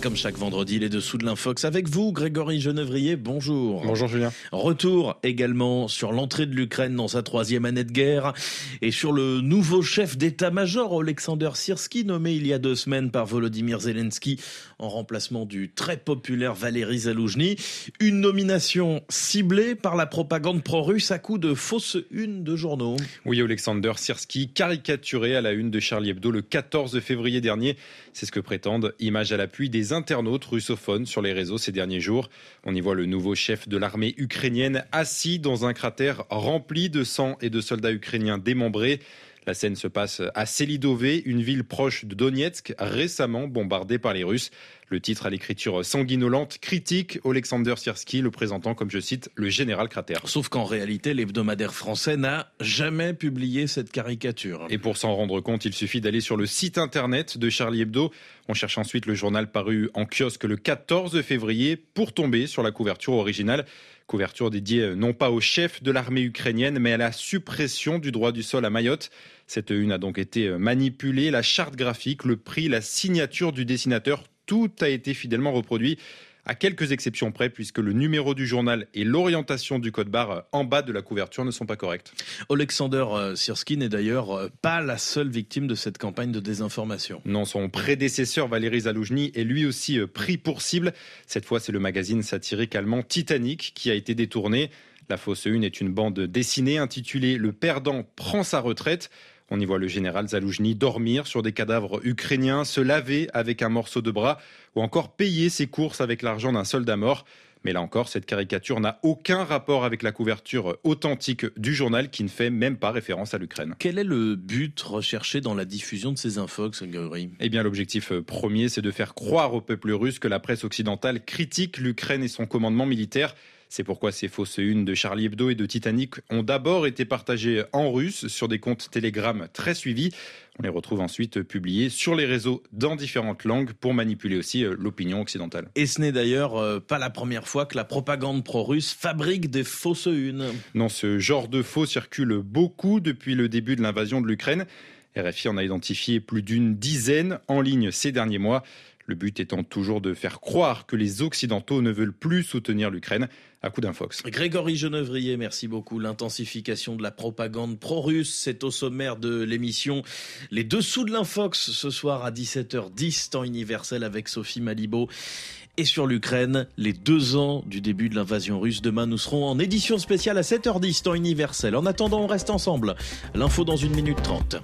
comme chaque vendredi, les dessous de l'Infox avec vous, Grégory Genevrier. Bonjour. Bonjour Julien. Retour également sur l'entrée de l'Ukraine dans sa troisième année de guerre et sur le nouveau chef d'état-major, Alexander Sirski, nommé il y a deux semaines par Volodymyr Zelensky en remplacement du très populaire Valéry Zaloujny. Une nomination ciblée par la propagande pro-russe à coup de fausses unes de journaux. Oui, Alexander Sirski, caricaturé à la une de Charlie Hebdo le 14 février dernier. C'est ce que prétendent, image à l'appui, des internautes russophones sur les réseaux ces derniers jours. On y voit le nouveau chef de l'armée ukrainienne assis dans un cratère rempli de sang et de soldats ukrainiens démembrés. La scène se passe à Selidové, une ville proche de Donetsk, récemment bombardée par les Russes. Le titre à l'écriture sanguinolente critique Alexander Sierski, le présentant comme, je cite, le général cratère. Sauf qu'en réalité, l'hebdomadaire français n'a jamais publié cette caricature. Et pour s'en rendre compte, il suffit d'aller sur le site internet de Charlie Hebdo. On cherche ensuite le journal paru en kiosque le 14 février pour tomber sur la couverture originale. Couverture dédiée non pas au chef de l'armée ukrainienne, mais à la suppression du droit du sol à Mayotte. Cette une a donc été manipulée. La charte graphique, le prix, la signature du dessinateur, tout a été fidèlement reproduit à quelques exceptions près, puisque le numéro du journal et l'orientation du code barre en bas de la couverture ne sont pas corrects. Alexander Sirski n'est d'ailleurs pas la seule victime de cette campagne de désinformation. Non, son prédécesseur Valéry Zaloujny est lui aussi pris pour cible. Cette fois, c'est le magazine satirique allemand Titanic qui a été détourné. La fausse une est une bande dessinée intitulée Le perdant prend sa retraite. On y voit le général Zaloujny dormir sur des cadavres ukrainiens, se laver avec un morceau de bras ou encore payer ses courses avec l'argent d'un soldat mort. Mais là encore, cette caricature n'a aucun rapport avec la couverture authentique du journal qui ne fait même pas référence à l'Ukraine. Quel est le but recherché dans la diffusion de ces infos, Grégory Eh bien, l'objectif premier, c'est de faire croire au peuple russe que la presse occidentale critique l'Ukraine et son commandement militaire. C'est pourquoi ces fausses unes de Charlie Hebdo et de Titanic ont d'abord été partagées en russe sur des comptes Telegram très suivis. On les retrouve ensuite publiés sur les réseaux dans différentes langues pour manipuler aussi l'opinion occidentale. Et ce n'est d'ailleurs pas la première fois que la propagande pro-russe fabrique des fausses unes. Non, ce genre de faux circule beaucoup depuis le début de l'invasion de l'Ukraine. RFI en a identifié plus d'une dizaine en ligne ces derniers mois. Le but étant toujours de faire croire que les Occidentaux ne veulent plus soutenir l'Ukraine à coup d'infox. Grégory Genevrier, merci beaucoup. L'intensification de la propagande pro-russe, c'est au sommaire de l'émission Les Dessous de l'Infox ce soir à 17h10, temps universel avec Sophie Malibaud. Et sur l'Ukraine, les deux ans du début de l'invasion russe. Demain, nous serons en édition spéciale à 7h10, temps universel. En attendant, on reste ensemble. L'info dans une minute trente.